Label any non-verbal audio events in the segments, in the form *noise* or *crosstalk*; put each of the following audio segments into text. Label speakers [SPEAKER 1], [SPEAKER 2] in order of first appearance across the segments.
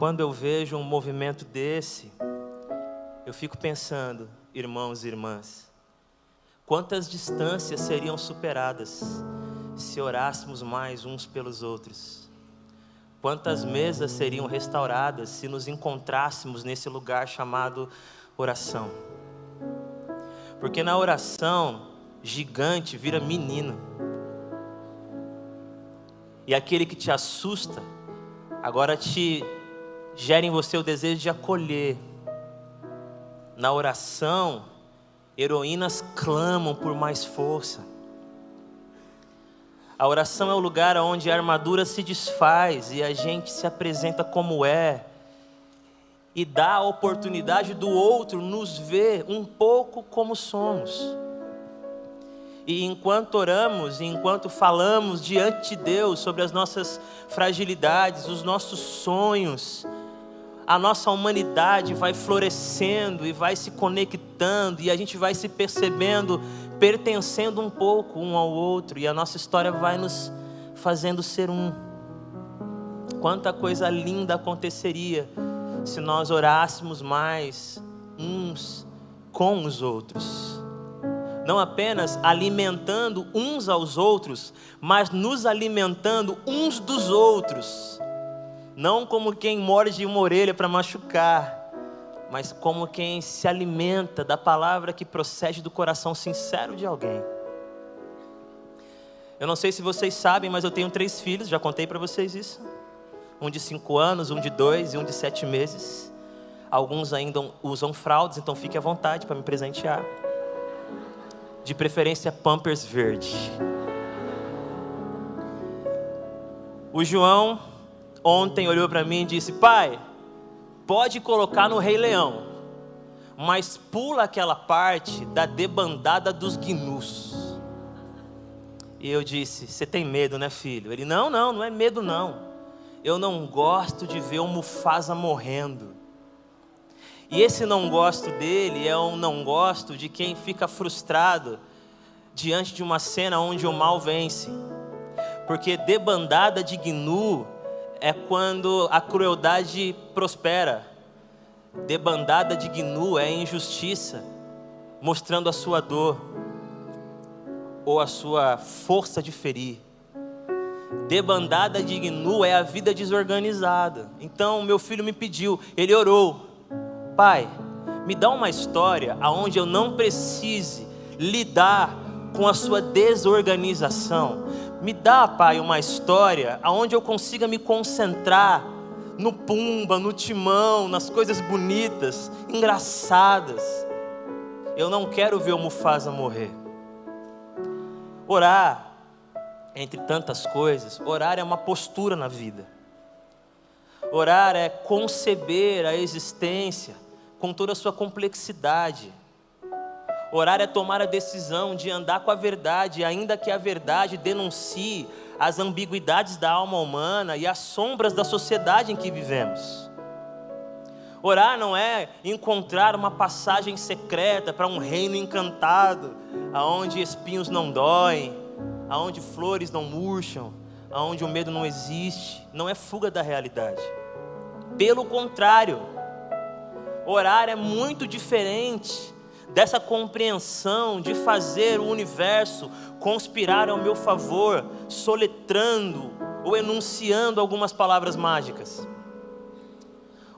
[SPEAKER 1] Quando eu vejo um movimento desse, eu fico pensando, irmãos e irmãs, quantas distâncias seriam superadas se orássemos mais uns pelos outros? Quantas mesas seriam restauradas se nos encontrássemos nesse lugar chamado oração? Porque na oração, gigante vira menino. E aquele que te assusta, agora te gera em você o desejo de acolher. Na oração, heroínas clamam por mais força. A oração é o lugar onde a armadura se desfaz e a gente se apresenta como é, e dá a oportunidade do outro nos ver um pouco como somos. E enquanto oramos, enquanto falamos diante de Deus sobre as nossas fragilidades, os nossos sonhos, a nossa humanidade vai florescendo e vai se conectando, e a gente vai se percebendo pertencendo um pouco um ao outro, e a nossa história vai nos fazendo ser um. Quanta coisa linda aconteceria se nós orássemos mais uns com os outros. Não apenas alimentando uns aos outros, mas nos alimentando uns dos outros. Não como quem morde uma orelha para machucar, mas como quem se alimenta da palavra que procede do coração sincero de alguém. Eu não sei se vocês sabem, mas eu tenho três filhos, já contei para vocês isso. Um de cinco anos, um de dois e um de sete meses. Alguns ainda usam fraldas, então fique à vontade para me presentear. De preferência, Pampers verde. O João ontem olhou para mim e disse: Pai, pode colocar no Rei Leão, mas pula aquela parte da debandada dos gnus. E eu disse: Você tem medo, né, filho? Ele: Não, não, não é medo, não. Eu não gosto de ver o Mufasa morrendo. E esse não gosto dele é um não gosto de quem fica frustrado diante de uma cena onde o mal vence. Porque debandada de gnu é quando a crueldade prospera. Debandada de gnu é injustiça, mostrando a sua dor ou a sua força de ferir. Debandada de gnu é a vida desorganizada. Então, meu filho me pediu, ele orou: Pai, me dá uma história aonde eu não precise lidar com a sua desorganização. Me dá, Pai, uma história aonde eu consiga me concentrar no pumba, no timão, nas coisas bonitas, engraçadas. Eu não quero ver o Mufasa morrer. Orar, entre tantas coisas, orar é uma postura na vida. Orar é conceber a existência com toda a sua complexidade Orar é tomar a decisão de andar com a verdade, ainda que a verdade denuncie as ambiguidades da alma humana e as sombras da sociedade em que vivemos. Orar não é encontrar uma passagem secreta para um reino encantado, aonde espinhos não doem, aonde flores não murcham, aonde o medo não existe. Não é fuga da realidade. Pelo contrário, orar é muito diferente dessa compreensão de fazer o universo conspirar ao meu favor, soletrando ou enunciando algumas palavras mágicas.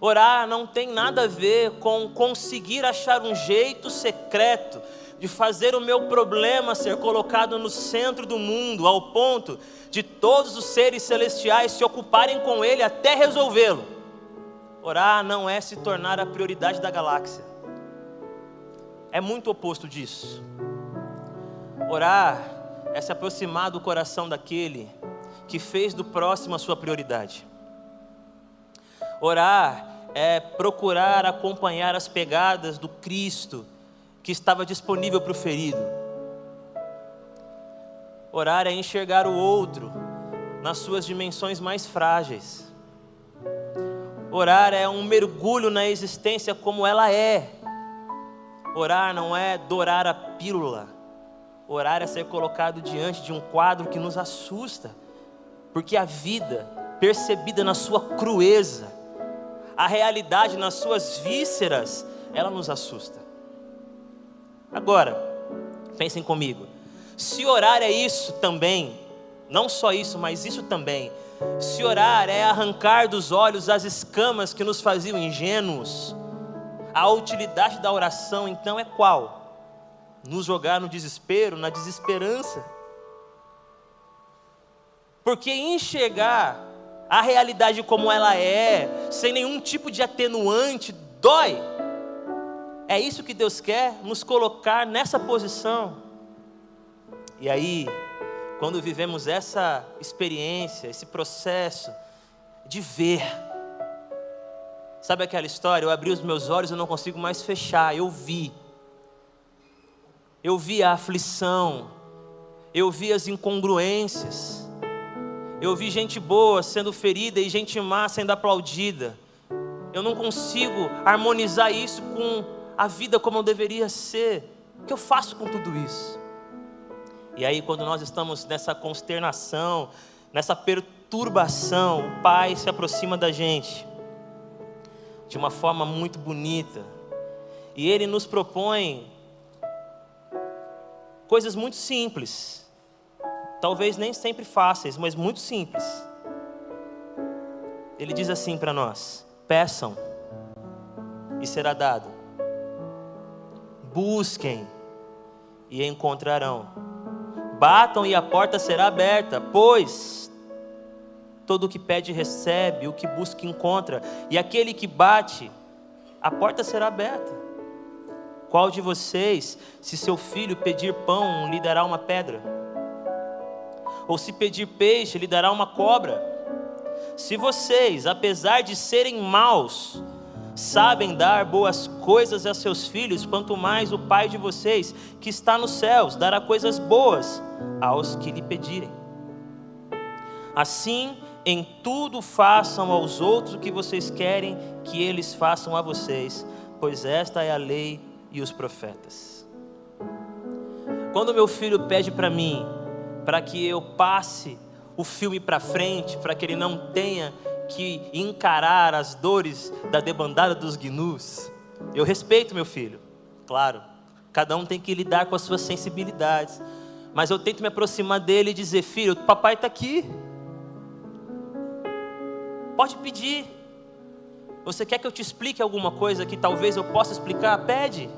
[SPEAKER 1] Orar não tem nada a ver com conseguir achar um jeito secreto de fazer o meu problema ser colocado no centro do mundo, ao ponto de todos os seres celestiais se ocuparem com ele até resolvê-lo. Orar não é se tornar a prioridade da galáxia é muito oposto disso. Orar é se aproximar do coração daquele que fez do próximo a sua prioridade. Orar é procurar acompanhar as pegadas do Cristo que estava disponível para o ferido. Orar é enxergar o outro nas suas dimensões mais frágeis. Orar é um mergulho na existência como ela é Orar não é dourar a pílula. Orar é ser colocado diante de um quadro que nos assusta, porque a vida, percebida na sua crueza, a realidade nas suas vísceras, ela nos assusta. Agora, pensem comigo. Se orar é isso também, não só isso, mas isso também. Se orar é arrancar dos olhos as escamas que nos faziam ingênuos, a utilidade da oração então é qual? Nos jogar no desespero, na desesperança. Porque enxergar a realidade como ela é, sem nenhum tipo de atenuante, dói. É isso que Deus quer, nos colocar nessa posição. E aí, quando vivemos essa experiência, esse processo de ver, sabe aquela história? Eu abri os meus olhos e não consigo mais fechar, eu vi. Eu vi a aflição, eu vi as incongruências, eu vi gente boa sendo ferida e gente má sendo aplaudida. Eu não consigo harmonizar isso com a vida como deveria ser. O que eu faço com tudo isso? E aí, quando nós estamos nessa consternação, nessa perturbação, o Pai se aproxima da gente de uma forma muito bonita. E Ele nos propõe coisas muito simples, talvez nem sempre fáceis, mas muito simples. Ele diz assim para nós: peçam e será dado, busquem e encontrarão Batam e a porta será aberta, pois todo o que pede recebe, o que busca encontra, e aquele que bate, a porta será aberta. Qual de vocês, se seu filho pedir pão, lhe dará uma pedra? Ou se pedir peixe, lhe dará uma cobra? Se vocês, apesar de serem maus, sabem dar boas coisas a seus filhos, quanto mais o Pai de vocês, que está nos céus, dará coisas boas aos que lhe pedirem. Assim, em tudo façam aos outros o que vocês querem que eles façam a vocês, pois esta é a lei e os profetas. Quando meu filho pede para mim, para que eu passe o filme para frente, para que ele não tenha que encarar as dores da debandada dos gnus. Eu respeito meu filho, claro. Cada um tem que lidar com as suas sensibilidades. Mas eu tento me aproximar dele e dizer: Filho, papai está aqui. Pode pedir. Você quer que eu te explique alguma coisa que talvez eu possa explicar? Pede.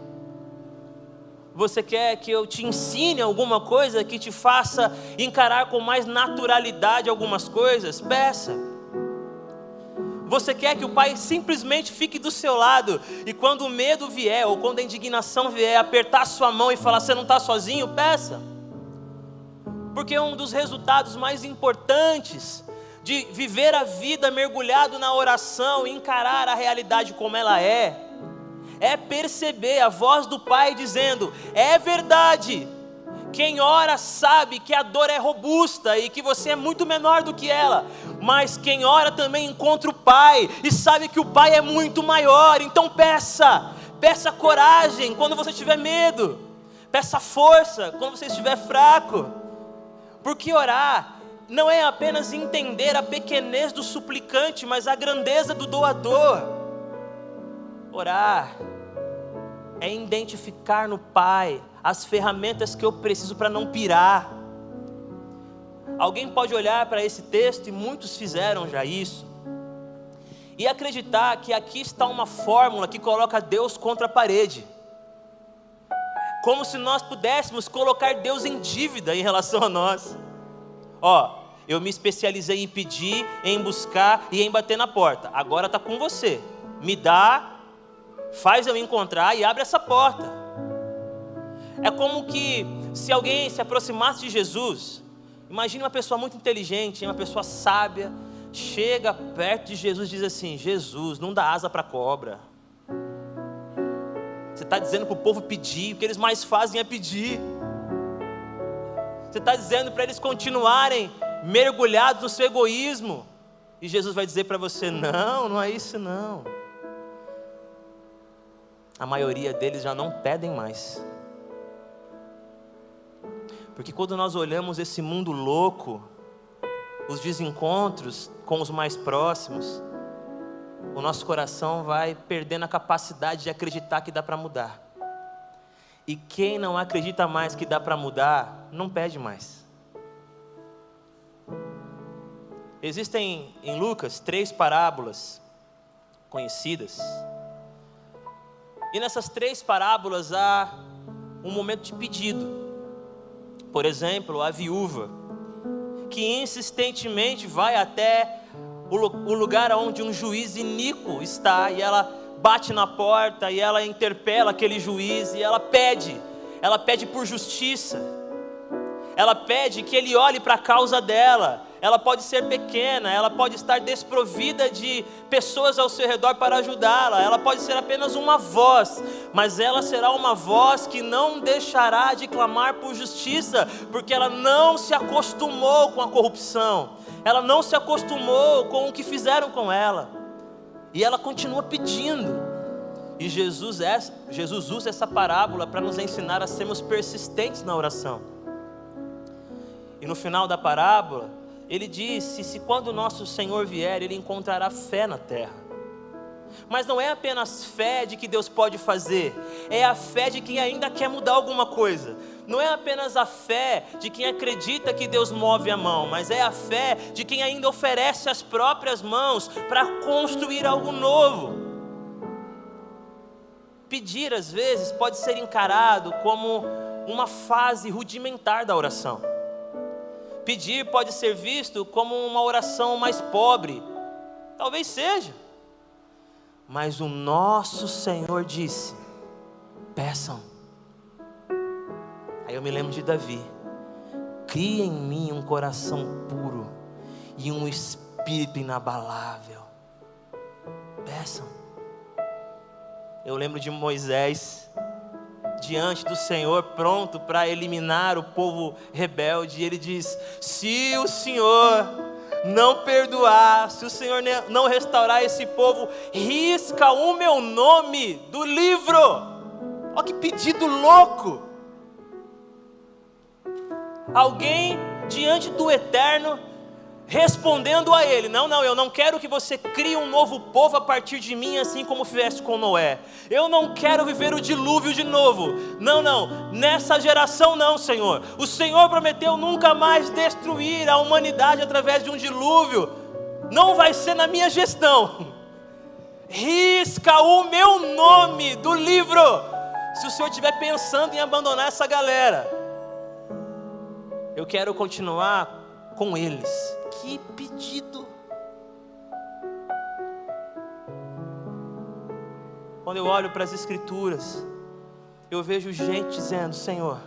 [SPEAKER 1] Você quer que eu te ensine alguma coisa que te faça encarar com mais naturalidade algumas coisas? Peça. Você quer que o pai simplesmente fique do seu lado e quando o medo vier ou quando a indignação vier, apertar a sua mão e falar: Você não está sozinho? Peça. Porque um dos resultados mais importantes de viver a vida mergulhado na oração e encarar a realidade como ela é, é perceber a voz do Pai dizendo: É verdade, quem ora sabe que a dor é robusta e que você é muito menor do que ela, mas quem ora também encontra o Pai e sabe que o Pai é muito maior. Então peça, peça coragem quando você tiver medo, peça força quando você estiver fraco, porque orar não é apenas entender a pequenez do suplicante, mas a grandeza do doador. Orar é identificar no Pai as ferramentas que eu preciso para não pirar. Alguém pode olhar para esse texto, e muitos fizeram já isso, e acreditar que aqui está uma fórmula que coloca Deus contra a parede, como se nós pudéssemos colocar Deus em dívida em relação a nós. Ó, eu me especializei em pedir, em buscar e em bater na porta, agora está com você, me dá, faz eu encontrar e abre essa porta. É como que se alguém se aproximasse de Jesus, imagine uma pessoa muito inteligente, uma pessoa sábia, chega perto de Jesus e diz assim: Jesus, não dá asa para cobra. Você está dizendo para o povo pedir, o que eles mais fazem é pedir. Você está dizendo para eles continuarem mergulhados no seu egoísmo. E Jesus vai dizer para você: não, não é isso não. A maioria deles já não pedem mais. Porque quando nós olhamos esse mundo louco, os desencontros com os mais próximos, o nosso coração vai perdendo a capacidade de acreditar que dá para mudar. E quem não acredita mais que dá para mudar, não pede mais. Existem em Lucas três parábolas conhecidas. E nessas três parábolas há um momento de pedido. Por exemplo, a viúva, que insistentemente vai até o lugar onde um juiz iníquo está e ela bate na porta e ela interpela aquele juiz e ela pede, ela pede por justiça. Ela pede que ele olhe para a causa dela. Ela pode ser pequena, ela pode estar desprovida de pessoas ao seu redor para ajudá-la. Ela pode ser apenas uma voz, mas ela será uma voz que não deixará de clamar por justiça, porque ela não se acostumou com a corrupção. Ela não se acostumou com o que fizeram com ela. E ela continua pedindo. E Jesus, é, Jesus usa essa parábola para nos ensinar a sermos persistentes na oração. E no final da parábola, ele disse: se quando o nosso Senhor vier, ele encontrará fé na terra. Mas não é apenas fé de que Deus pode fazer, é a fé de quem ainda quer mudar alguma coisa. Não é apenas a fé de quem acredita que Deus move a mão, mas é a fé de quem ainda oferece as próprias mãos para construir algo novo. Pedir, às vezes, pode ser encarado como uma fase rudimentar da oração. Pedir pode ser visto como uma oração mais pobre. Talvez seja. Mas o nosso Senhor disse: peçam. Aí eu me lembro de Davi: cria em mim um coração puro e um espírito inabalável. Peçam. Eu lembro de Moisés diante do Senhor, pronto para eliminar o povo rebelde. E ele diz: Se o Senhor não perdoar, se o Senhor não restaurar esse povo, risca o meu nome do livro. Olha que pedido louco! Alguém diante do eterno respondendo a ele: Não, não, eu não quero que você crie um novo povo a partir de mim, assim como fizeste com Noé. Eu não quero viver o dilúvio de novo. Não, não, nessa geração não, Senhor. O Senhor prometeu nunca mais destruir a humanidade através de um dilúvio. Não vai ser na minha gestão. Risca o meu nome do livro. Se o Senhor estiver pensando em abandonar essa galera, eu quero continuar com eles que pedido. Quando eu olho para as Escrituras, eu vejo gente dizendo: Senhor,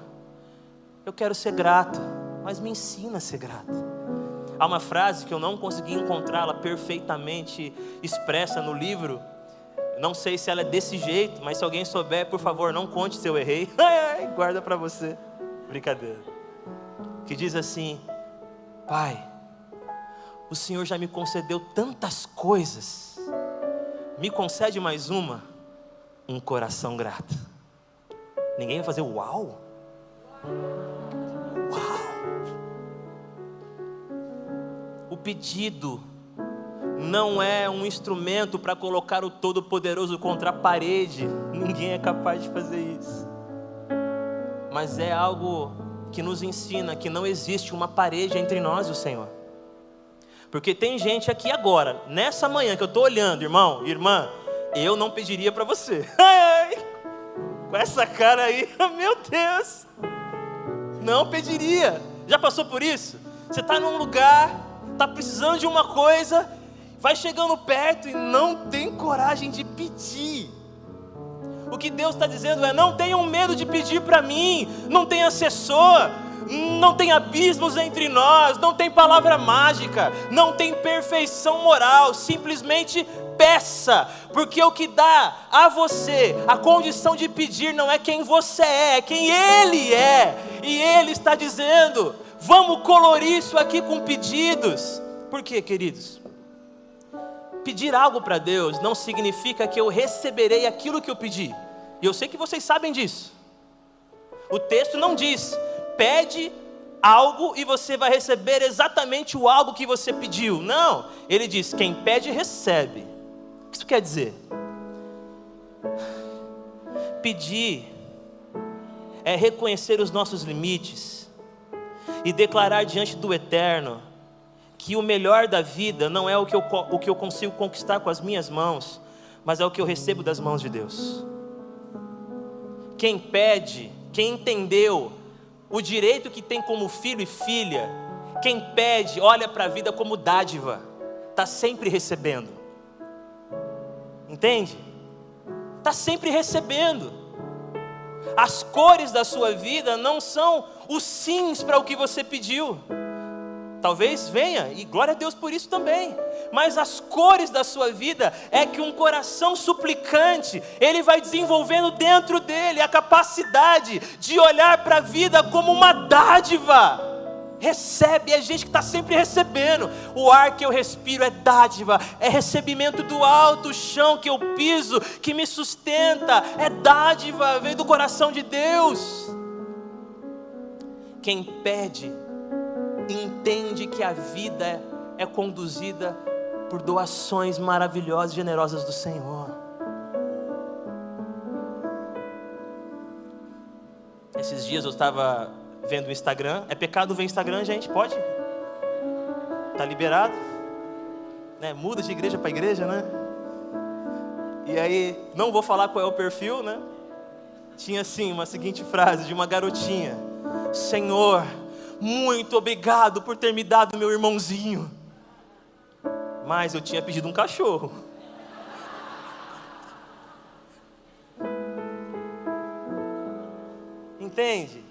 [SPEAKER 1] eu quero ser grato, mas me ensina a ser grato. Há uma frase que eu não consegui encontrá-la perfeitamente expressa no livro. Não sei se ela é desse jeito, mas se alguém souber, por favor, não conte se eu errei. *laughs* Guarda para você. Brincadeira. Que diz assim: Pai, o Senhor já me concedeu tantas coisas. Me concede mais uma, um coração grato. Ninguém vai fazer uau? Uau! O pedido não é um instrumento para colocar o Todo-Poderoso contra a parede. Ninguém é capaz de fazer isso. Mas é algo que nos ensina que não existe uma parede entre nós e o Senhor. Porque tem gente aqui agora, nessa manhã que eu estou olhando, irmão, irmã, eu não pediria para você. *laughs* Com essa cara aí, *laughs* meu Deus, não pediria. Já passou por isso? Você está num lugar, está precisando de uma coisa, vai chegando perto e não tem coragem de pedir. O que Deus está dizendo é: não tenham medo de pedir para mim, não tem assessor, não tem abismos entre nós, não tem palavra mágica, não tem perfeição moral, simplesmente peça, porque o que dá a você a condição de pedir não é quem você é, é quem Ele é, e Ele está dizendo: vamos colorir isso aqui com pedidos, por quê, queridos? Pedir algo para Deus não significa que eu receberei aquilo que eu pedi, e eu sei que vocês sabem disso. O texto não diz, pede algo e você vai receber exatamente o algo que você pediu. Não, ele diz: quem pede, recebe. O que isso quer dizer? Pedir é reconhecer os nossos limites e declarar diante do Eterno que o melhor da vida não é o que, eu, o que eu consigo conquistar com as minhas mãos, mas é o que eu recebo das mãos de Deus. Quem pede, quem entendeu o direito que tem como filho e filha, quem pede, olha para a vida como dádiva, está sempre recebendo. Entende? Está sempre recebendo. As cores da sua vida não são os sims para o que você pediu. Talvez venha, e glória a Deus por isso também. Mas as cores da sua vida é que um coração suplicante, ele vai desenvolvendo dentro dele a capacidade de olhar para a vida como uma dádiva. Recebe, é gente que está sempre recebendo. O ar que eu respiro é dádiva, é recebimento do alto, o chão que eu piso, que me sustenta, é dádiva, vem do coração de Deus. Quem pede, entende que a vida é conduzida por doações maravilhosas e generosas do Senhor. Esses dias eu estava vendo o Instagram. É pecado ver Instagram, gente? Pode? Tá liberado? Né? Muda de igreja para igreja, né? E aí, não vou falar qual é o perfil, né? Tinha assim uma seguinte frase de uma garotinha: Senhor, muito obrigado por ter me dado meu irmãozinho. Mas eu tinha pedido um cachorro. Entende?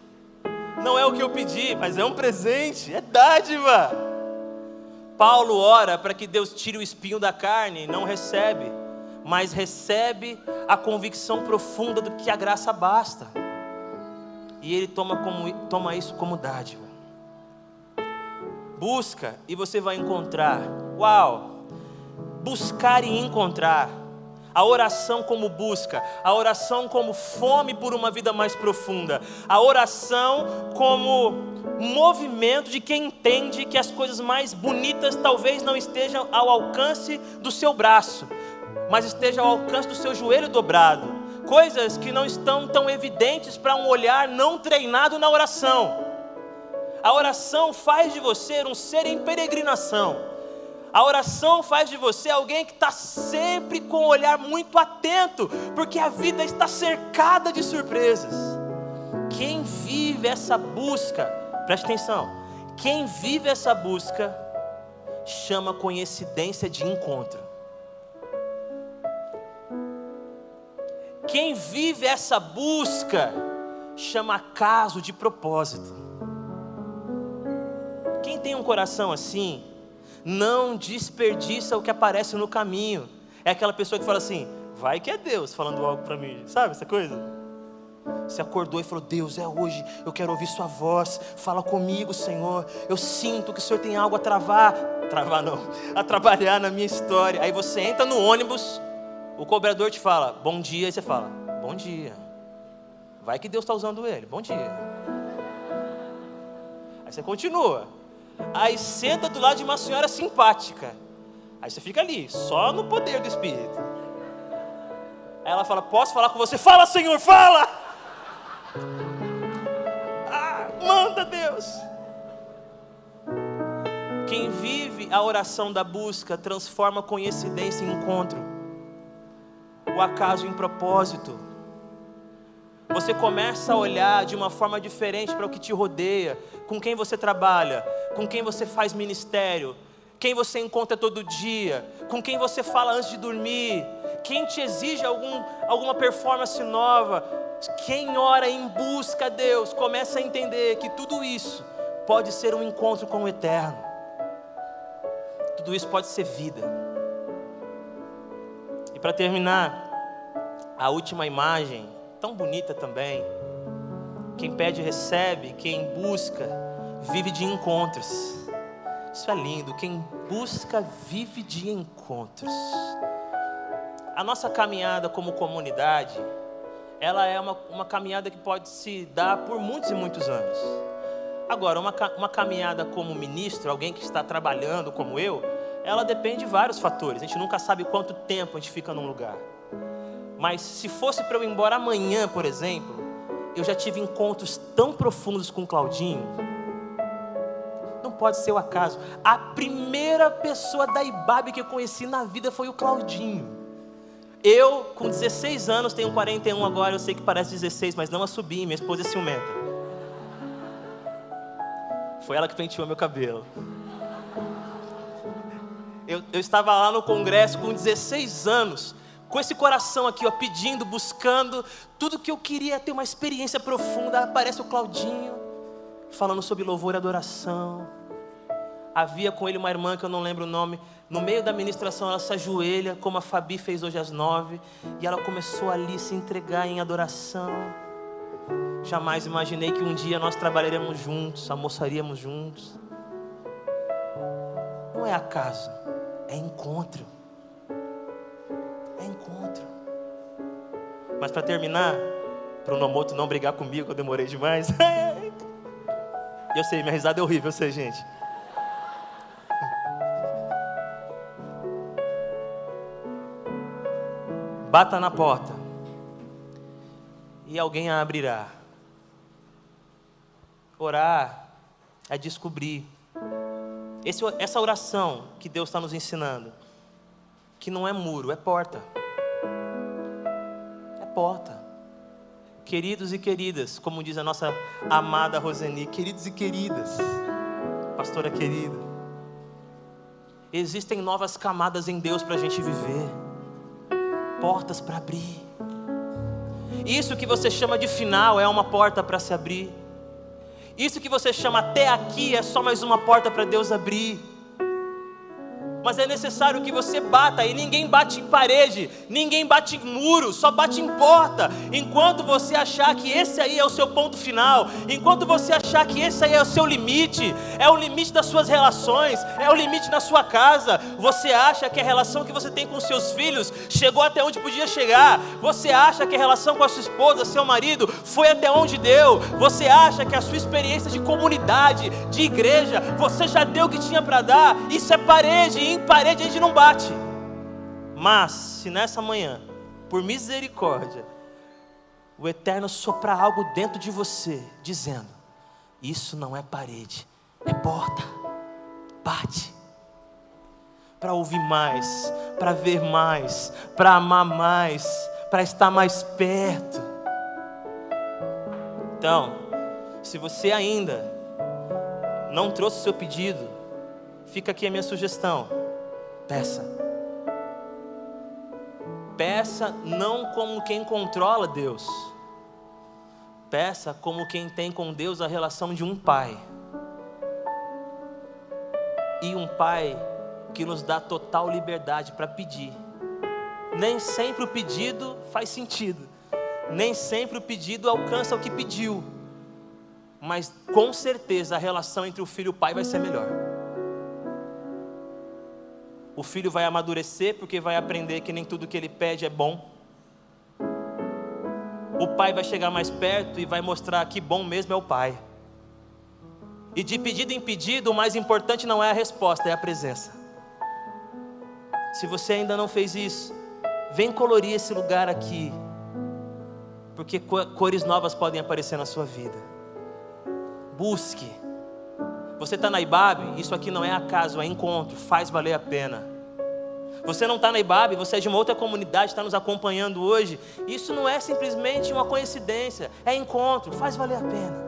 [SPEAKER 1] Não é o que eu pedi, mas é um presente, é dádiva. Paulo ora para que Deus tire o espinho da carne, não recebe, mas recebe a convicção profunda do que a graça basta. E ele toma, como, toma isso como dádiva. Busca e você vai encontrar. Uau! Buscar e encontrar. A oração como busca, a oração como fome por uma vida mais profunda, a oração como movimento de quem entende que as coisas mais bonitas talvez não estejam ao alcance do seu braço, mas estejam ao alcance do seu joelho dobrado. Coisas que não estão tão evidentes para um olhar não treinado na oração. A oração faz de você um ser em peregrinação. A oração faz de você alguém que está sempre com o olhar muito atento, porque a vida está cercada de surpresas. Quem vive essa busca, preste atenção, quem vive essa busca chama coincidência de encontro. Quem vive essa busca chama caso de propósito. Quem tem um coração assim, não desperdiça o que aparece no caminho. É aquela pessoa que fala assim: vai que é Deus falando algo para mim, sabe essa coisa? Você acordou e falou: Deus, é hoje, eu quero ouvir Sua voz, fala comigo, Senhor. Eu sinto que o Senhor tem algo a travar, travar não, a trabalhar na minha história. Aí você entra no ônibus, o cobrador te fala: Bom dia, e você fala: Bom dia. Vai que Deus está usando ele, bom dia. Aí você continua. Aí senta do lado de uma senhora simpática. Aí você fica ali, só no poder do Espírito. Aí ela fala: Posso falar com você? Fala, Senhor, fala! Ah, manda Deus. Quem vive a oração da busca transforma coincidência em encontro, o acaso em propósito. Você começa a olhar de uma forma diferente para o que te rodeia, com quem você trabalha, com quem você faz ministério, quem você encontra todo dia, com quem você fala antes de dormir, quem te exige algum, alguma performance nova, quem ora em busca a Deus, começa a entender que tudo isso pode ser um encontro com o eterno, tudo isso pode ser vida. E para terminar, a última imagem, tão bonita também, quem pede recebe, quem busca vive de encontros. Isso é lindo. Quem busca vive de encontros. A nossa caminhada como comunidade, ela é uma, uma caminhada que pode se dar por muitos e muitos anos. Agora, uma, uma caminhada como ministro, alguém que está trabalhando como eu, ela depende de vários fatores. A gente nunca sabe quanto tempo a gente fica num lugar. Mas se fosse para eu ir embora amanhã, por exemplo, eu já tive encontros tão profundos com Claudinho. Não pode ser o acaso. A primeira pessoa da Ibabe que eu conheci na vida foi o Claudinho. Eu, com 16 anos, tenho 41 agora, eu sei que parece 16, mas não a subir, minha esposa é ciumenta. Foi ela que penteou meu cabelo. Eu, eu estava lá no congresso com 16 anos, com esse coração aqui, ó, pedindo, buscando, tudo que eu queria ter uma experiência profunda. Aparece o Claudinho, falando sobre louvor e adoração. Havia com ele uma irmã que eu não lembro o nome. No meio da ministração, ela se ajoelha, como a Fabi fez hoje às nove, e ela começou ali se entregar em adoração. Jamais imaginei que um dia nós trabalharíamos juntos, almoçaríamos juntos. Não é acaso. É encontro. Mas para terminar, para o Nomoto não brigar comigo, eu demorei demais. *laughs* eu sei, minha risada é horrível, eu sei, gente. Bata na porta e alguém a abrirá. Orar é descobrir esse, essa oração que Deus está nos ensinando, que não é muro, é porta. É porta. Queridos e queridas, como diz a nossa amada Roseni, queridos e queridas, pastora querida, existem novas camadas em Deus para a gente viver, portas para abrir. Isso que você chama de final é uma porta para se abrir. Isso que você chama até aqui é só mais uma porta para Deus abrir mas é necessário que você bata, e ninguém bate em parede, ninguém bate em muro, só bate em porta. Enquanto você achar que esse aí é o seu ponto final, enquanto você achar que esse aí é o seu limite, é o limite das suas relações, é o limite da sua casa, você acha que a relação que você tem com seus filhos chegou até onde podia chegar, você acha que a relação com a sua esposa, seu marido, foi até onde deu, você acha que a sua experiência de comunidade, de igreja, você já deu o que tinha para dar, isso é parede, em parede a gente não bate. Mas, se nessa manhã, por misericórdia, o Eterno soprar algo dentro de você, dizendo: Isso não é parede, é porta. Bate. Para ouvir mais, para ver mais, para amar mais, para estar mais perto. Então, se você ainda não trouxe seu pedido, fica aqui a minha sugestão Peça. Peça não como quem controla Deus. Peça como quem tem com Deus a relação de um pai. E um pai que nos dá total liberdade para pedir. Nem sempre o pedido faz sentido. Nem sempre o pedido alcança o que pediu. Mas com certeza a relação entre o filho e o pai vai ser melhor. O filho vai amadurecer porque vai aprender que nem tudo que ele pede é bom. O pai vai chegar mais perto e vai mostrar que bom mesmo é o pai. E de pedido em pedido, o mais importante não é a resposta, é a presença. Se você ainda não fez isso, vem colorir esse lugar aqui, porque cores novas podem aparecer na sua vida. Busque você está na IBAB, isso aqui não é acaso, é encontro, faz valer a pena. Você não está na IBAB, você é de uma outra comunidade, está nos acompanhando hoje. Isso não é simplesmente uma coincidência, é encontro, faz valer a pena.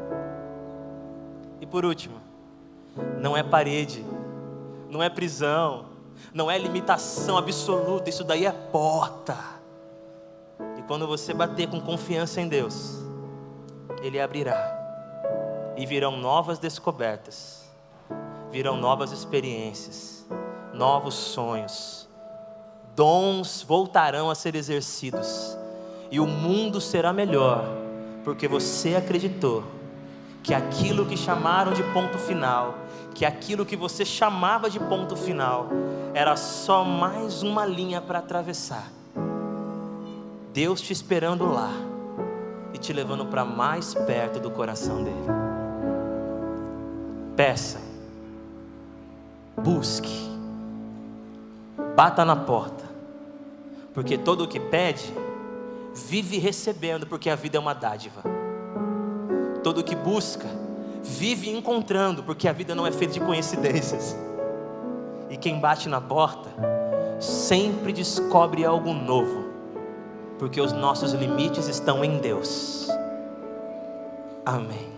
[SPEAKER 1] E por último, não é parede, não é prisão, não é limitação absoluta, isso daí é porta. E quando você bater com confiança em Deus, Ele abrirá e virão novas descobertas, virão novas experiências, novos sonhos, dons voltarão a ser exercidos, e o mundo será melhor, porque você acreditou que aquilo que chamaram de ponto final, que aquilo que você chamava de ponto final, era só mais uma linha para atravessar. Deus te esperando lá e te levando para mais perto do coração dele. Peça, busque, bata na porta, porque todo o que pede, vive recebendo, porque a vida é uma dádiva. Todo o que busca, vive encontrando, porque a vida não é feita de coincidências. E quem bate na porta, sempre descobre algo novo, porque os nossos limites estão em Deus. Amém.